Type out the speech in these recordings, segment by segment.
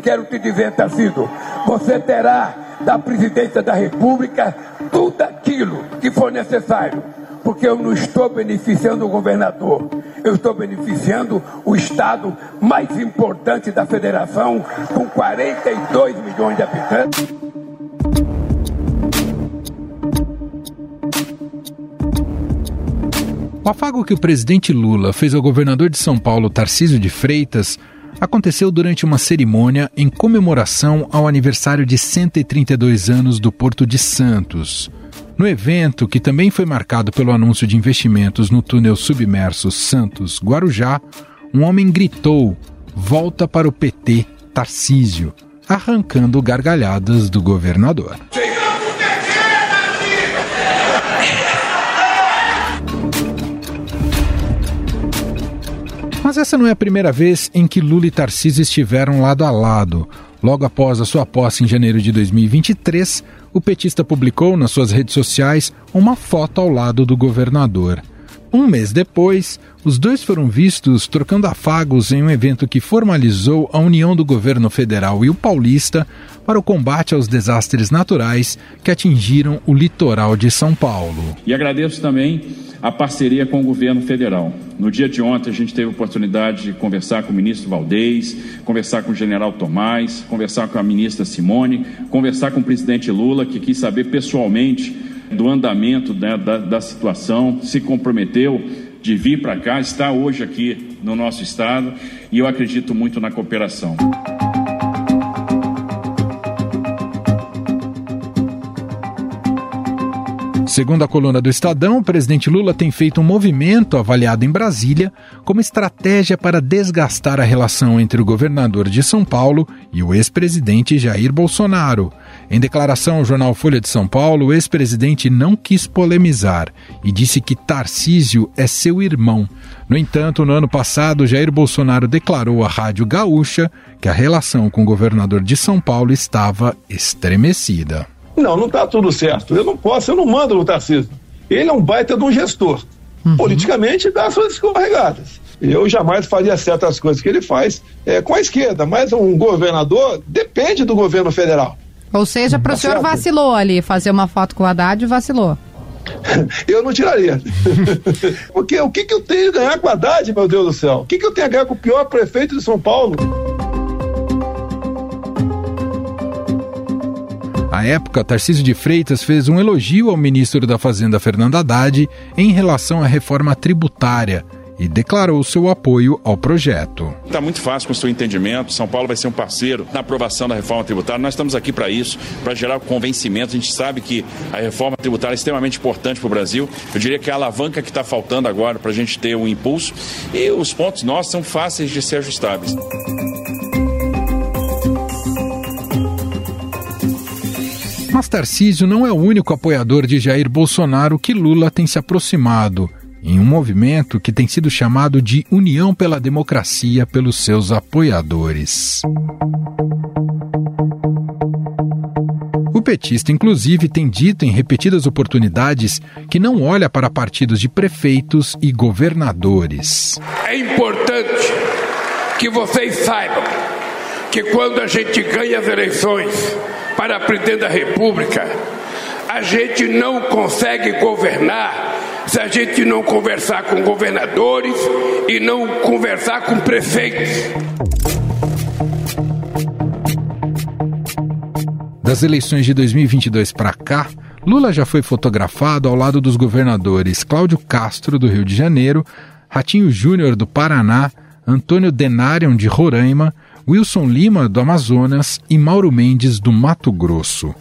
quero te dizer, Tarcísio, você terá da presidência da República tudo aquilo que for necessário. Porque eu não estou beneficiando o governador, eu estou beneficiando o estado mais importante da federação, com 42 milhões de habitantes. O afago que o presidente Lula fez ao governador de São Paulo, Tarcísio de Freitas, aconteceu durante uma cerimônia em comemoração ao aniversário de 132 anos do Porto de Santos. No evento, que também foi marcado pelo anúncio de investimentos no túnel submerso Santos-Guarujá, um homem gritou: Volta para o PT, Tarcísio, arrancando gargalhadas do governador. Mas essa não é a primeira vez em que Lula e Tarcísio estiveram lado a lado. Logo após a sua posse em janeiro de 2023, o petista publicou nas suas redes sociais uma foto ao lado do governador. Um mês depois, os dois foram vistos trocando afagos em um evento que formalizou a união do governo federal e o paulista para o combate aos desastres naturais que atingiram o litoral de São Paulo. E agradeço também a parceria com o governo federal. No dia de ontem, a gente teve a oportunidade de conversar com o ministro Valdez, conversar com o general Tomás, conversar com a ministra Simone, conversar com o presidente Lula, que quis saber pessoalmente do andamento né, da, da situação, se comprometeu de vir para cá, está hoje aqui no nosso estado e eu acredito muito na cooperação. Segundo a coluna do Estadão, o presidente Lula tem feito um movimento avaliado em Brasília como estratégia para desgastar a relação entre o governador de São Paulo e o ex-presidente Jair Bolsonaro. Em declaração ao jornal Folha de São Paulo, o ex-presidente não quis polemizar e disse que Tarcísio é seu irmão. No entanto, no ano passado, Jair Bolsonaro declarou à Rádio Gaúcha que a relação com o governador de São Paulo estava estremecida. Não, não está tudo certo. Eu não posso, eu não mando no Tarcísio. Ele é um baita de um gestor. Uhum. Politicamente dá suas escorregadas. Eu jamais faria certas coisas que ele faz é, com a esquerda, mas um governador depende do governo federal. Ou seja, para o tá senhor certo? vacilou ali, fazer uma foto com o Haddad vacilou. eu não tiraria. Porque o que, que eu tenho a ganhar com o Haddad, meu Deus do céu? O que, que eu tenho a ganhar com o pior prefeito de São Paulo? À época, Tarcísio de Freitas fez um elogio ao ministro da Fazenda Fernando Haddad em relação à reforma tributária e declarou seu apoio ao projeto. Está muito fácil com o seu entendimento. São Paulo vai ser um parceiro na aprovação da reforma tributária. Nós estamos aqui para isso, para gerar convencimento. A gente sabe que a reforma tributária é extremamente importante para o Brasil. Eu diria que é a alavanca que está faltando agora para a gente ter um impulso. E os pontos nossos são fáceis de ser ajustáveis. Mas Tarcísio não é o único apoiador de Jair Bolsonaro que Lula tem se aproximado, em um movimento que tem sido chamado de União pela Democracia pelos seus apoiadores. O petista, inclusive, tem dito em repetidas oportunidades que não olha para partidos de prefeitos e governadores. É importante que vocês saibam que quando a gente ganha as eleições, para presidente da República, a gente não consegue governar se a gente não conversar com governadores e não conversar com prefeitos. Das eleições de 2022 para cá, Lula já foi fotografado ao lado dos governadores Cláudio Castro, do Rio de Janeiro, Ratinho Júnior, do Paraná, Antônio Denarion, de Roraima, Wilson Lima, do Amazonas, e Mauro Mendes, do Mato Grosso.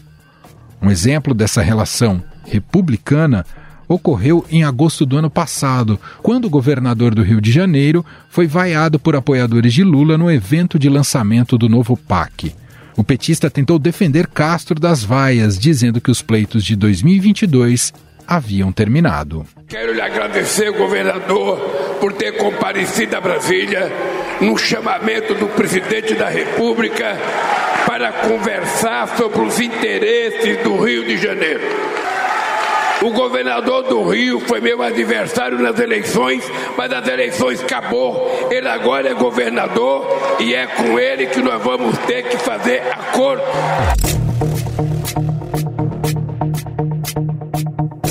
Um exemplo dessa relação republicana ocorreu em agosto do ano passado, quando o governador do Rio de Janeiro foi vaiado por apoiadores de Lula no evento de lançamento do novo PAC. O petista tentou defender Castro das vaias, dizendo que os pleitos de 2022 haviam terminado. Quero lhe agradecer, governador, por ter comparecido a Brasília no chamamento do presidente da República para conversar sobre os interesses do Rio de Janeiro. O governador do Rio foi meu adversário nas eleições, mas as eleições acabou. Ele agora é governador e é com ele que nós vamos ter que fazer acordo.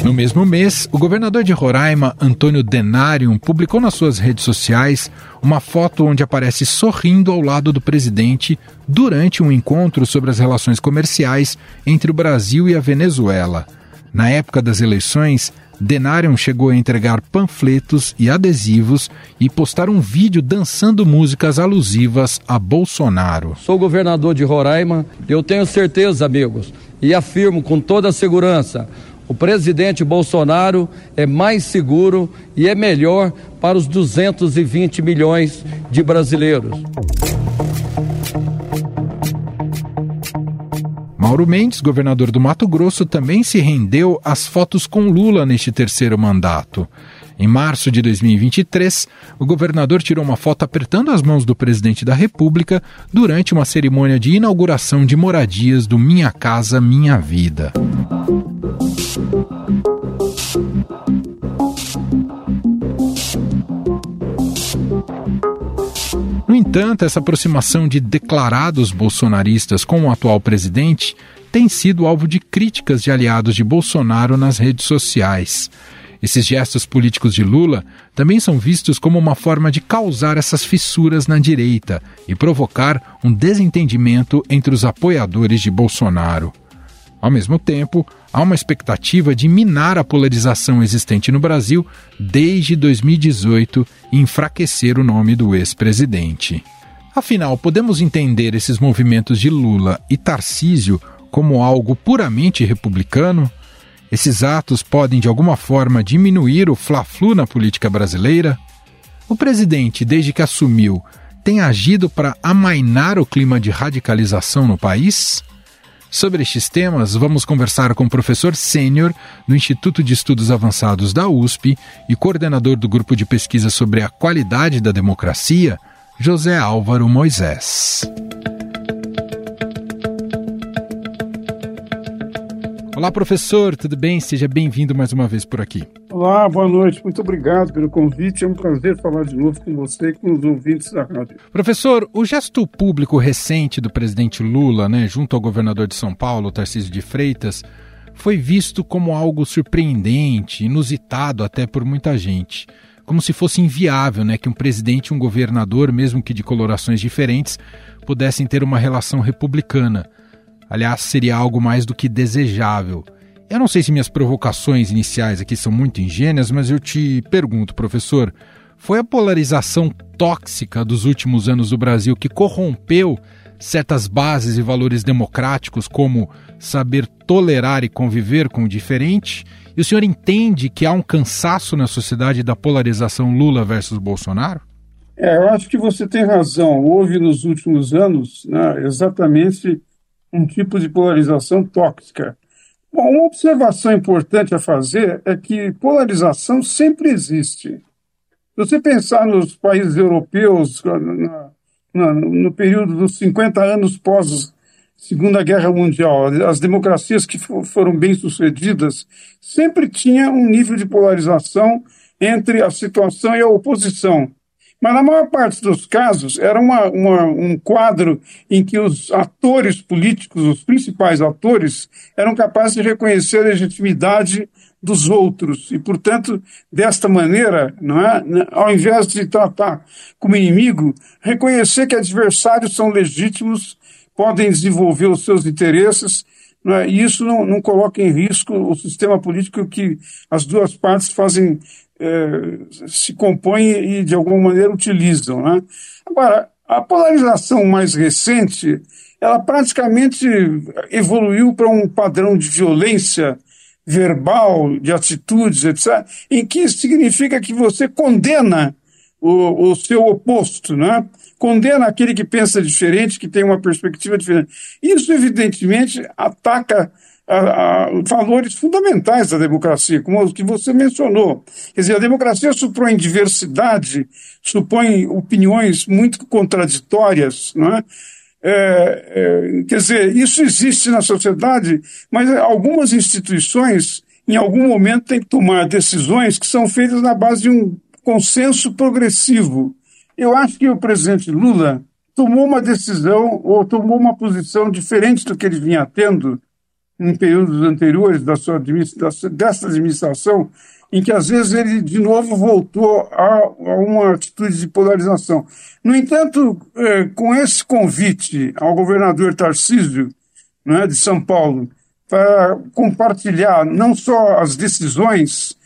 No mesmo mês, o governador de Roraima, Antônio Denarium, publicou nas suas redes sociais uma foto onde aparece sorrindo ao lado do presidente durante um encontro sobre as relações comerciais entre o Brasil e a Venezuela. Na época das eleições, Denarium chegou a entregar panfletos e adesivos e postar um vídeo dançando músicas alusivas a Bolsonaro. Sou governador de Roraima, eu tenho certeza, amigos, e afirmo com toda a segurança o presidente Bolsonaro é mais seguro e é melhor para os 220 milhões de brasileiros. Mauro Mendes, governador do Mato Grosso, também se rendeu às fotos com Lula neste terceiro mandato. Em março de 2023, o governador tirou uma foto apertando as mãos do presidente da República durante uma cerimônia de inauguração de moradias do Minha Casa Minha Vida. Entanto, essa aproximação de declarados bolsonaristas com o atual presidente tem sido alvo de críticas de aliados de Bolsonaro nas redes sociais. Esses gestos políticos de Lula também são vistos como uma forma de causar essas fissuras na direita e provocar um desentendimento entre os apoiadores de Bolsonaro. Ao mesmo tempo, há uma expectativa de minar a polarização existente no Brasil desde 2018 e enfraquecer o nome do ex-presidente. Afinal, podemos entender esses movimentos de Lula e Tarcísio como algo puramente republicano? Esses atos podem, de alguma forma, diminuir o fla-flu na política brasileira? O presidente, desde que assumiu, tem agido para amainar o clima de radicalização no país? Sobre estes temas, vamos conversar com o professor sênior do Instituto de Estudos Avançados da USP e coordenador do grupo de pesquisa sobre a qualidade da democracia, José Álvaro Moisés. Olá, professor, tudo bem? Seja bem-vindo mais uma vez por aqui. Olá, boa noite. Muito obrigado pelo convite. É um prazer falar de novo com você e com os ouvintes da rádio. Professor, o gesto público recente do presidente Lula, né, junto ao governador de São Paulo, Tarcísio de Freitas, foi visto como algo surpreendente, inusitado até por muita gente. Como se fosse inviável né, que um presidente e um governador, mesmo que de colorações diferentes, pudessem ter uma relação republicana. Aliás, seria algo mais do que desejável. Eu não sei se minhas provocações iniciais aqui são muito ingênuas, mas eu te pergunto, professor, foi a polarização tóxica dos últimos anos do Brasil que corrompeu certas bases e valores democráticos, como saber tolerar e conviver com o diferente? E o senhor entende que há um cansaço na sociedade da polarização Lula versus Bolsonaro? É, eu acho que você tem razão. Houve nos últimos anos né, exatamente um tipo de polarização tóxica. Bom, uma observação importante a fazer é que polarização sempre existe. Se você pensar nos países europeus, na, na, no período dos 50 anos pós Segunda Guerra Mundial, as democracias que foram bem-sucedidas sempre tinha um nível de polarização entre a situação e a oposição. Mas na maior parte dos casos era uma, uma, um quadro em que os atores políticos, os principais atores, eram capazes de reconhecer a legitimidade dos outros e, portanto, desta maneira, não é, ao invés de tratar como inimigo, reconhecer que adversários são legítimos, podem desenvolver os seus interesses é? e isso não, não coloca em risco o sistema político que as duas partes fazem se compõem e, de alguma maneira, utilizam. Né? Agora, a polarização mais recente, ela praticamente evoluiu para um padrão de violência verbal, de atitudes, etc., em que significa que você condena o, o seu oposto, né? condena aquele que pensa diferente, que tem uma perspectiva diferente. Isso, evidentemente, ataca a, valores fundamentais da democracia, como os que você mencionou. Quer dizer, a democracia supõe diversidade, supõe opiniões muito contraditórias, não é? É, é, quer dizer, isso existe na sociedade, mas algumas instituições em algum momento, tem que tomar decisões que são feitas na base de um consenso progressivo. Eu acho que o presidente Lula tomou uma decisão ou tomou uma posição diferente do que ele vinha tendo em períodos anteriores da sua dessa administração, em que às vezes ele de novo voltou a, a uma atitude de polarização. No entanto, é, com esse convite ao governador Tarcísio, né, de São Paulo, para compartilhar não só as decisões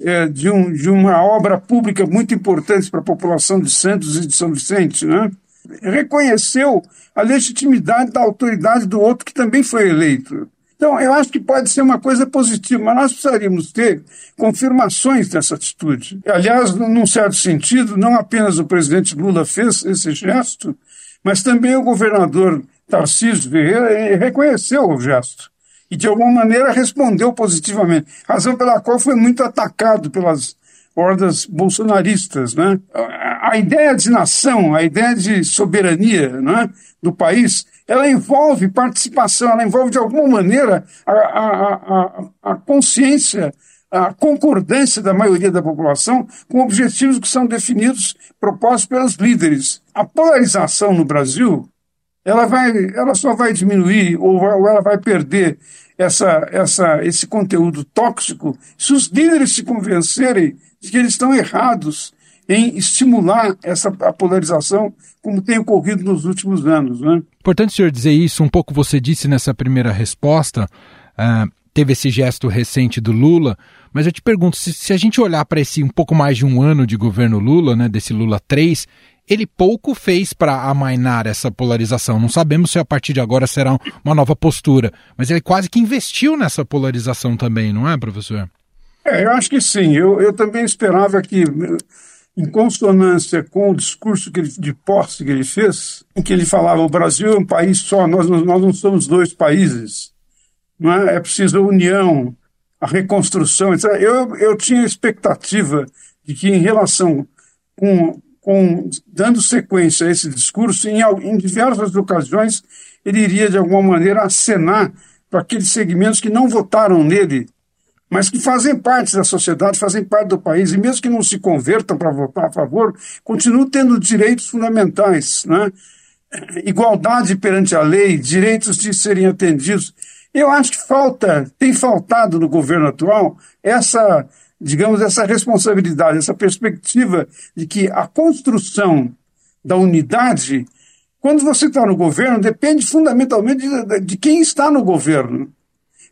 é, de, um, de uma obra pública muito importante para a população de Santos e de São Vicente, né, reconheceu a legitimidade da autoridade do outro que também foi eleito. Então, eu acho que pode ser uma coisa positiva, mas nós precisaríamos ter confirmações dessa atitude. Aliás, num certo sentido, não apenas o presidente Lula fez esse gesto, mas também o governador Tarcísio Ferreira reconheceu o gesto e, de alguma maneira, respondeu positivamente, razão pela qual foi muito atacado pelas hordas bolsonaristas. Né? A ideia de nação, a ideia de soberania né, do país ela envolve participação, ela envolve de alguma maneira a, a, a, a consciência, a concordância da maioria da população com objetivos que são definidos, propostos pelos líderes. A polarização no Brasil, ela, vai, ela só vai diminuir ou, ela vai perder essa, essa, esse conteúdo tóxico se os líderes se convencerem de que eles estão errados em estimular essa polarização como tem ocorrido nos últimos anos. Né? Importante senhor dizer isso, um pouco você disse nessa primeira resposta, uh, teve esse gesto recente do Lula, mas eu te pergunto, se, se a gente olhar para esse um pouco mais de um ano de governo Lula, né, desse Lula 3, ele pouco fez para amainar essa polarização. Não sabemos se a partir de agora será uma nova postura, mas ele quase que investiu nessa polarização também, não é, professor? É, eu acho que sim. Eu, eu também esperava que em consonância com o discurso ele, de posse que ele fez, em que ele falava o Brasil é um país só, nós, nós não somos dois países, não é? é preciso a união, a reconstrução, etc. Eu, eu tinha expectativa de que em relação com, com dando sequência a esse discurso, em, em diversas ocasiões ele iria de alguma maneira acenar para aqueles segmentos que não votaram nele mas que fazem parte da sociedade, fazem parte do país, e mesmo que não se convertam para votar a favor, continuam tendo direitos fundamentais, né? igualdade perante a lei, direitos de serem atendidos. Eu acho que falta, tem faltado no governo atual essa, digamos, essa responsabilidade, essa perspectiva de que a construção da unidade, quando você está no governo, depende fundamentalmente de, de quem está no governo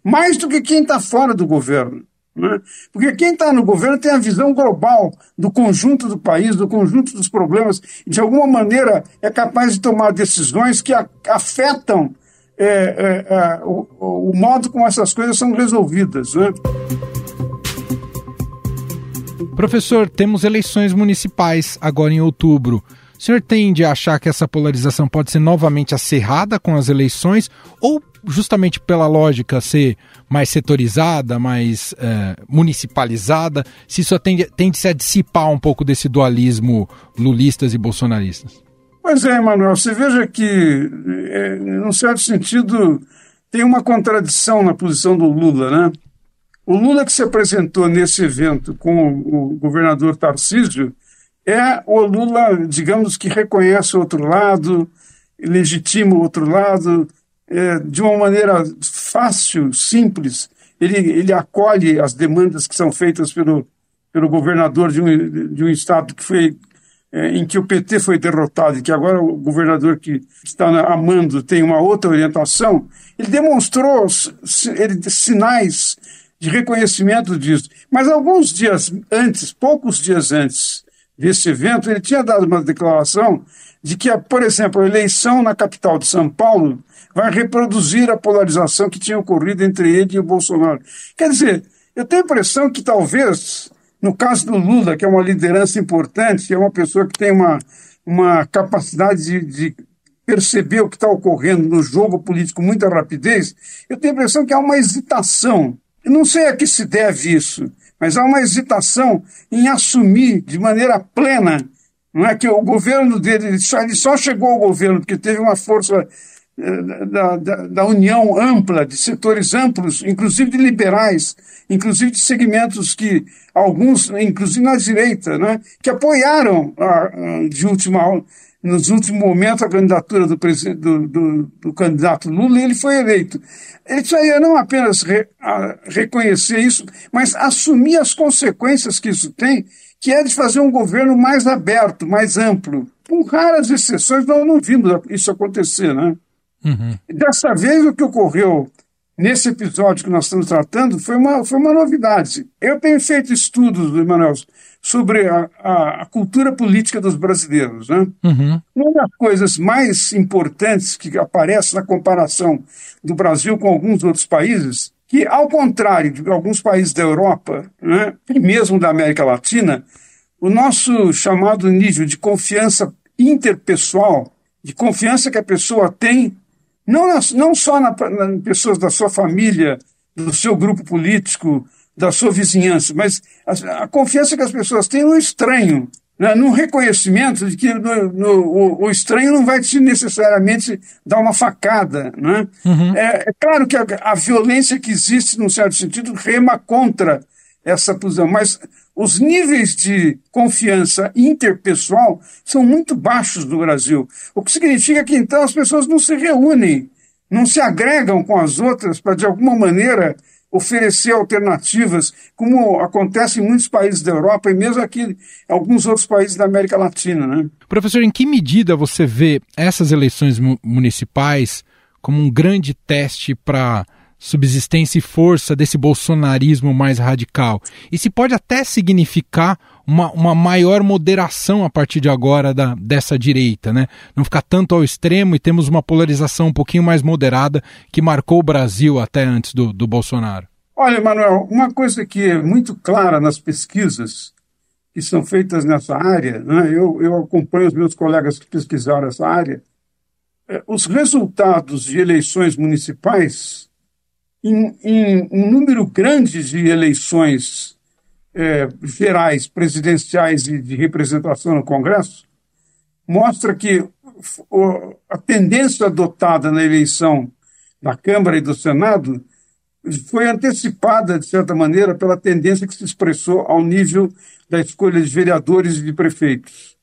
mais do que quem está fora do governo. Né? Porque quem está no governo tem a visão global do conjunto do país, do conjunto dos problemas, e de alguma maneira é capaz de tomar decisões que a, afetam é, é, é, o, o, modo como essas coisas são resolvidas. Né? Professor, temos eleições municipais agora em outubro. O senhor tende a achar que essa polarização pode ser novamente acirrada com as eleições ou justamente pela lógica ser mais setorizada, mais é, municipalizada, se isso tende, tende -se a dissipar um pouco desse dualismo lulistas e bolsonaristas? Pois é, Emanuel, você veja que, é, num certo sentido, tem uma contradição na posição do Lula, né? O Lula que se apresentou nesse evento com o governador Tarcísio é o Lula, digamos, que reconhece o outro lado, legitima o outro lado, é, de uma maneira fácil, simples, ele, ele acolhe as demandas que são feitas pelo, pelo governador de um, de um estado que foi é, em que o PT foi derrotado e que agora o governador que está amando tem uma outra orientação, ele demonstrou ele, sinais de reconhecimento disso. Mas alguns dias antes, poucos dias antes desse evento, ele tinha dado uma declaração de que, por exemplo, a eleição na capital de São Paulo vai reproduzir a polarização que tinha ocorrido entre ele e o Bolsonaro. Quer dizer, eu tenho a impressão que talvez, no caso do Lula, que é uma liderança importante, é uma pessoa que tem uma, uma capacidade de, de perceber o que está ocorrendo no jogo político com muita rapidez, eu tenho a impressão que há uma hesitação. Eu não sei a que se deve isso, mas há uma hesitação em assumir de maneira plena não é que o governo dele, ele só chegou ao governo porque teve uma força da, da, da, união ampla, de setores amplos, inclusive de liberais, inclusive de segmentos que alguns, inclusive na direita, né, que apoiaram a, de última, nos últimos momentos a candidatura do, do, do, do candidato Lula e ele foi eleito. Ele precisaria não apenas re, a, reconhecer isso, mas assumir as consequências que isso tem, que é de fazer um governo mais aberto, mais amplo. Com raras exceções, nós não vimos isso acontecer, né? Uhum. Dessa vez, o que ocorreu nesse episódio que nós estamos tratando foi uma, foi uma novidade. Eu tenho feito estudos, Emanuel, sobre a, a, a, cultura política dos brasileiros. Né? Uhum. Uma das coisas mais importantes que aparece na comparação do Brasil com alguns outros países, que, ao contrário de alguns países da Europa né, e mesmo da América Latina, o nosso chamado nível de confiança interpessoal, de confiança que a pessoa tem não, não só na, na pessoas da sua família, do seu grupo político, da sua vizinhança, mas a, a confiança que as pessoas têm no estranho, né, no reconhecimento de que no, no, o, o, estranho não vai te necessariamente dar uma facada. Né? Uhum. É, é, claro que a, a, violência que existe, num certo sentido, rema contra essa posição, mas os níveis de confiança interpessoal são muito baixos no Brasil. O que significa que então as pessoas não se reúnem, não se agregam com as outras para, de alguma maneira, oferecer alternativas, como acontece em muitos países da Europa e mesmo aqui em alguns outros países da América Latina. Né? Professor, em que medida você vê essas eleições municipais como um grande teste para subsistência e força desse bolsonarismo mais radical. E se pode até significar uma, uma maior moderação a partir de agora da, dessa direita, né? Não ficar tanto ao extremo e temos uma polarização um pouquinho mais moderada que marcou o Brasil até antes do, do Bolsonaro. Olha, Manuel, uma coisa que é muito clara nas pesquisas que são feitas nessa área, né? eu, eu acompanho os meus colegas que pesquisaram essa área, é, os resultados de eleições municipais em, em um número grande de eleições é, gerais, presidenciais e de representação no Congresso, mostra que a tendência adotada na eleição da Câmara e do Senado foi antecipada, de certa maneira, pela tendência que se expressou ao nível da escolha de vereadores e de prefeitos.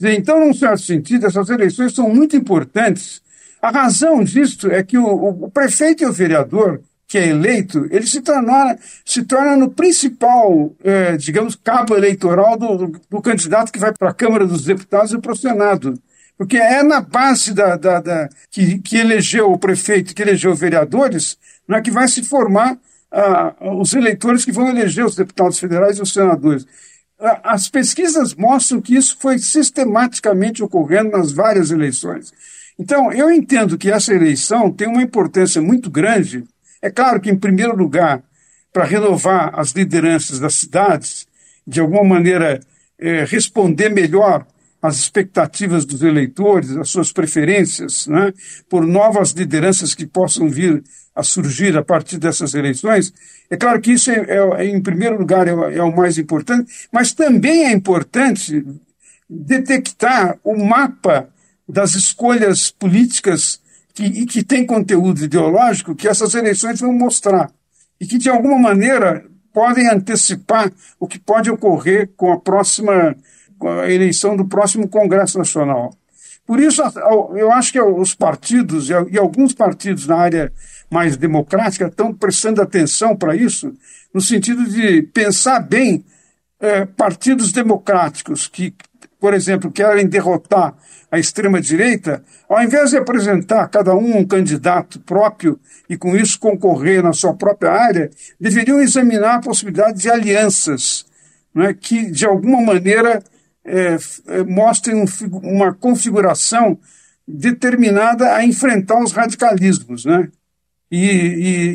Então, num certo sentido, essas eleições são muito importantes. A razão disso é que o, o prefeito e o vereador que é eleito, ele se torna, se torna no principal, é, digamos, cabo eleitoral do, do, candidato que vai para a Câmara dos Deputados e para o Senado. Porque é na base da, da, da que, que, elegeu o prefeito, que elegeu vereadores, né, que vai se formar ah, os eleitores que vão eleger os deputados federais e os senadores. As pesquisas mostram que isso foi sistematicamente ocorrendo nas várias eleições. Então, eu entendo que essa eleição tem uma importância muito grande é claro que, em primeiro lugar, para renovar as lideranças das cidades, de alguma maneira é, responder melhor às expectativas dos eleitores, às suas preferências, né, por novas lideranças que possam vir a surgir a partir dessas eleições. É claro que isso, é, é, é em primeiro lugar, é, é o mais importante, mas também é importante detectar o mapa das escolhas políticas que, e que tem conteúdo ideológico que essas eleições vão mostrar e que, de alguma maneira, podem antecipar o que pode ocorrer com a próxima com a eleição do próximo Congresso Nacional. Por isso, eu acho que os partidos, e alguns partidos na área mais democrática, estão prestando atenção para isso, no sentido de pensar bem é, partidos democráticos que, por exemplo, querem derrotar a extrema-direita, ao invés de apresentar cada um um candidato próprio e com isso concorrer na sua própria área, deveriam examinar a possibilidade de alianças né, que, de alguma maneira, é, é, mostrem um, uma configuração determinada a enfrentar os radicalismos, né? E,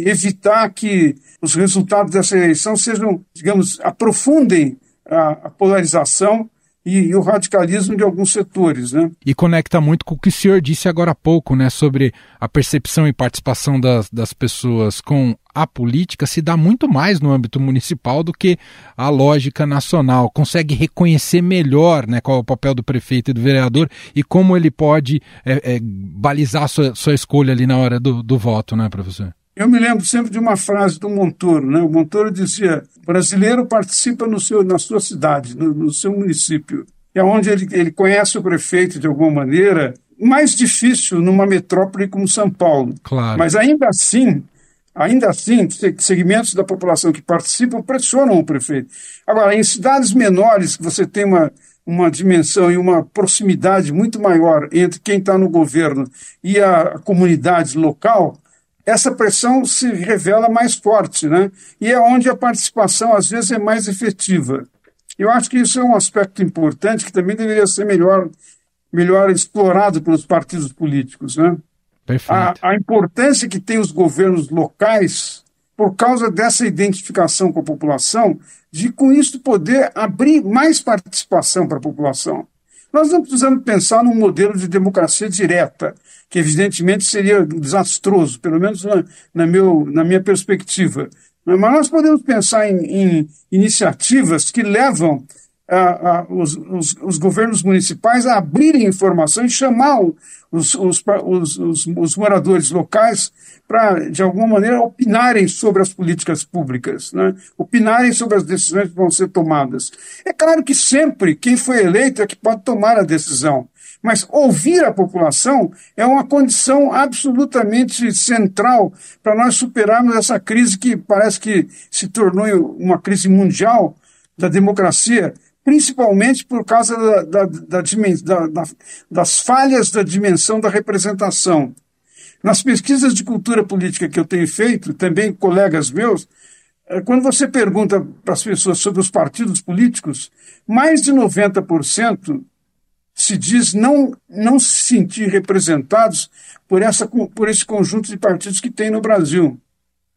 e, evitar que os resultados dessa eleição sejam, digamos, aprofundem a, a polarização e, e, o radicalismo de alguns setores. Né? E conecta muito com o que o senhor disse agora há pouco, né, sobre a percepção e participação das, das pessoas com a política se dá muito mais no âmbito municipal do que a lógica nacional. Consegue reconhecer melhor né, qual é o papel do prefeito e do vereador e como ele pode é, é, balizar sua, sua escolha ali na hora do, do voto, né, professor? Eu me lembro sempre de uma frase do Montoro, né? O Montoro dizia: brasileiro participa no seu, na sua cidade, no, no seu município. É onde ele, ele conhece o prefeito de alguma maneira. Mais difícil numa metrópole como São Paulo. Claro. Mas ainda assim, ainda assim, segmentos da população que participam pressionam o prefeito. Agora, em cidades menores, que você tem uma, uma dimensão e uma proximidade muito maior entre quem está no governo e a comunidade local, essa pressão se revela mais forte, né? E é onde a participação, às vezes, é mais efetiva. Eu acho que isso é um aspecto importante que também deveria ser melhor, melhor explorado pelos partidos políticos, né? Perfeito. A, a importância que tem os governos locais por causa dessa identificação com a população, de com isso poder abrir mais participação para a população. Nós não precisamos pensar num modelo de democracia direta, que evidentemente seria desastroso, pelo menos na, na, meu, na minha perspectiva. Mas nós podemos pensar em, em iniciativas que levam os, os, os, governos municipais a abrirem informação e chamar os, os, os moradores locais para, de alguma maneira, opinarem sobre as políticas públicas, né? opinarem sobre as decisões que vão ser tomadas. É claro que sempre quem foi eleito é que pode tomar a decisão, mas ouvir a população é uma condição absolutamente central para nós superarmos essa crise que parece que se tornou uma crise mundial da democracia, principalmente por causa da, da, da, das falhas da dimensão da representação. Nas pesquisas de cultura política que eu tenho feito, também colegas meus, eh, quando você pergunta para as pessoas sobre os partidos políticos, mais de 90% se diz não, não se sentir representados por, essa, por esse conjunto de partidos que tem no Brasil.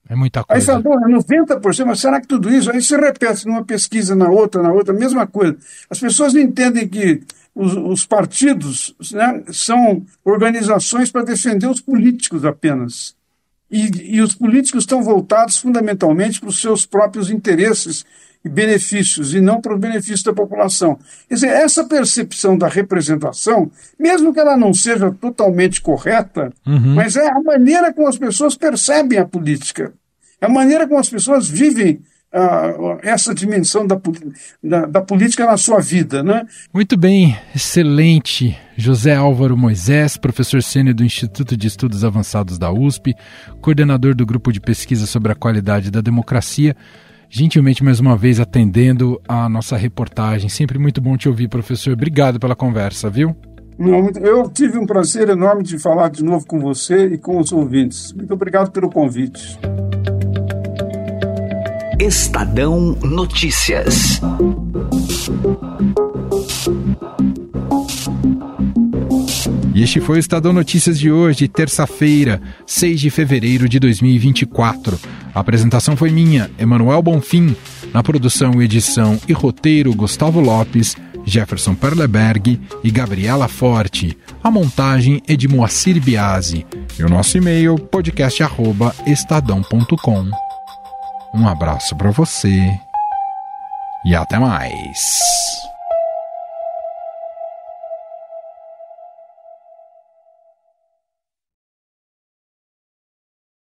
É muita coisa. Aí fala, 90%, mas será que tudo isso? Aí se repete numa pesquisa, na outra, na outra, mesma coisa. As pessoas não entendem que os, os partidos né, são organizações para defender os políticos apenas. E, e os políticos estão voltados fundamentalmente para os seus próprios interesses benefícios, e não para o benefício da população. Quer dizer, essa percepção da representação, mesmo que ela não seja totalmente correta, uhum. mas é a maneira como as pessoas percebem a política, é a maneira como as pessoas vivem Uh, essa dimensão da, da, da, política na sua vida. Né? Muito bem, excelente. José Álvaro Moisés, professor sênior do Instituto de Estudos Avançados da USP, coordenador do Grupo de Pesquisa sobre a Qualidade da Democracia gentilmente mais uma vez atendendo a nossa reportagem. Sempre muito bom te ouvir, professor. Obrigado pela conversa, viu? Não, eu tive um prazer enorme de falar de novo com você e com os ouvintes. Muito obrigado pelo convite. Estadão Notícias. E este foi o Estadão Notícias de hoje, terça-feira, 6 de fevereiro de 2024. A apresentação foi minha, Emanuel Bonfim. Na produção, edição e roteiro, Gustavo Lopes, Jefferson Perleberg e Gabriela Forte. A montagem é de Moacir Biasi. E o nosso e-mail, podcast.estadão.com. Um abraço para você e até mais.